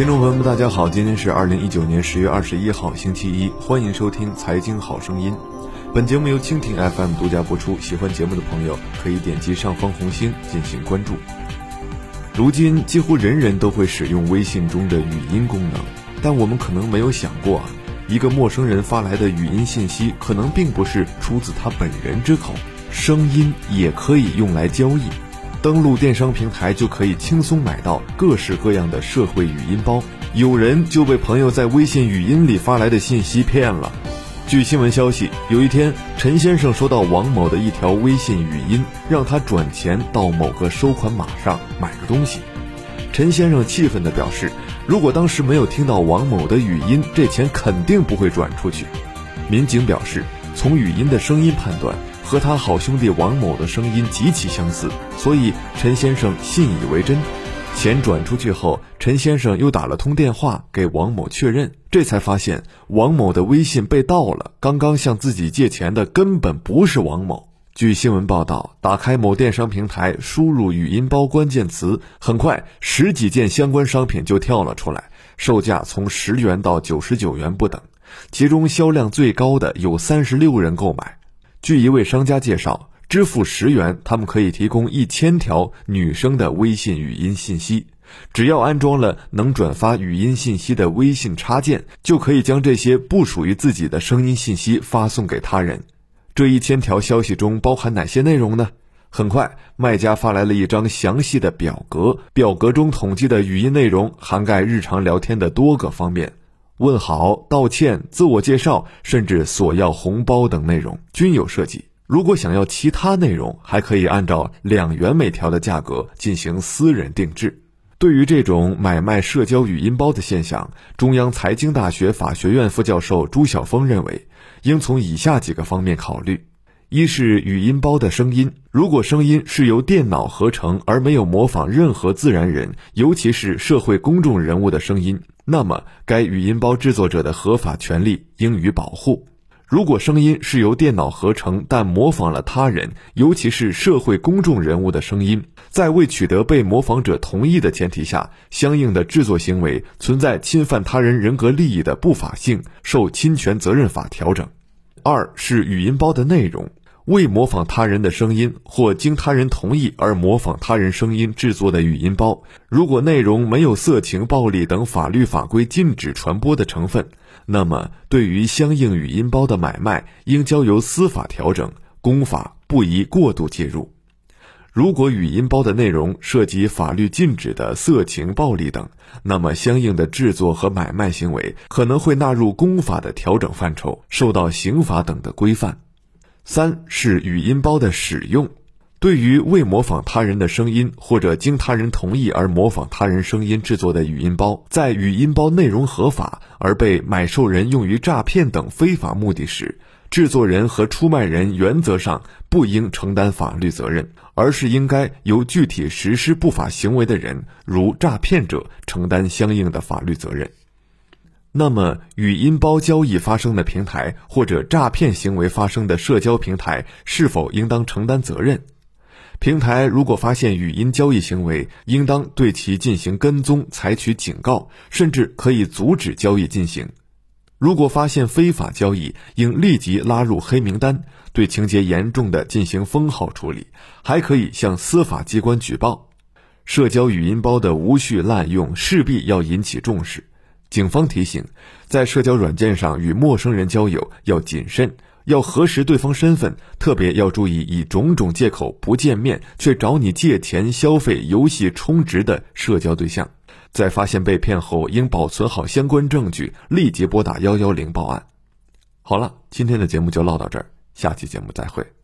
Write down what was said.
听众朋友们，大家好，今天是二零一九年十月二十一号，星期一，欢迎收听《财经好声音》。本节目由蜻蜓 FM 独家播出。喜欢节目的朋友可以点击上方红星进行关注。如今，几乎人人都会使用微信中的语音功能，但我们可能没有想过啊，一个陌生人发来的语音信息，可能并不是出自他本人之口，声音也可以用来交易。登录电商平台就可以轻松买到各式各样的社会语音包，有人就被朋友在微信语音里发来的信息骗了。据新闻消息，有一天陈先生收到王某的一条微信语音，让他转钱到某个收款码上买个东西。陈先生气愤地表示，如果当时没有听到王某的语音，这钱肯定不会转出去。民警表示，从语音的声音判断。和他好兄弟王某的声音极其相似，所以陈先生信以为真。钱转出去后，陈先生又打了通电话给王某确认，这才发现王某的微信被盗了。刚刚向自己借钱的根本不是王某。据新闻报道，打开某电商平台，输入“语音包”关键词，很快十几件相关商品就跳了出来，售价从十元到九十九元不等，其中销量最高的有三十六人购买。据一位商家介绍，支付十元，他们可以提供一千条女生的微信语音信息。只要安装了能转发语音信息的微信插件，就可以将这些不属于自己的声音信息发送给他人。这一千条消息中包含哪些内容呢？很快，卖家发来了一张详细的表格，表格中统计的语音内容涵盖日常聊天的多个方面。问好、道歉、自我介绍，甚至索要红包等内容均有涉及。如果想要其他内容，还可以按照两元每条的价格进行私人定制。对于这种买卖社交语音包的现象，中央财经大学法学院副教授朱晓峰认为，应从以下几个方面考虑。一是语音包的声音，如果声音是由电脑合成而没有模仿任何自然人，尤其是社会公众人物的声音，那么该语音包制作者的合法权利应予保护。如果声音是由电脑合成但模仿了他人，尤其是社会公众人物的声音，在未取得被模仿者同意的前提下，相应的制作行为存在侵犯他人人格利益的不法性，受侵权责任法调整。二是语音包的内容。未模仿他人的声音或经他人同意而模仿他人声音制作的语音包，如果内容没有色情、暴力等法律法规禁止传播的成分，那么对于相应语音包的买卖，应交由司法调整，公法不宜过度介入。如果语音包的内容涉及法律禁止的色情、暴力等，那么相应的制作和买卖行为可能会纳入公法的调整范畴，受到刑法等的规范。三是语音包的使用，对于未模仿他人的声音或者经他人同意而模仿他人声音制作的语音包，在语音包内容合法而被买受人用于诈骗等非法目的时，制作人和出卖人原则上不应承担法律责任，而是应该由具体实施不法行为的人，如诈骗者承担相应的法律责任。那么，语音包交易发生的平台或者诈骗行为发生的社交平台是否应当承担责任？平台如果发现语音交易行为，应当对其进行跟踪，采取警告，甚至可以阻止交易进行。如果发现非法交易，应立即拉入黑名单，对情节严重的进行封号处理，还可以向司法机关举报。社交语音包的无序滥用，势必要引起重视。警方提醒，在社交软件上与陌生人交友要谨慎，要核实对方身份，特别要注意以种种借口不见面却找你借钱、消费、游戏充值的社交对象。在发现被骗后，应保存好相关证据，立即拨打幺幺零报案。好了，今天的节目就唠到这儿，下期节目再会。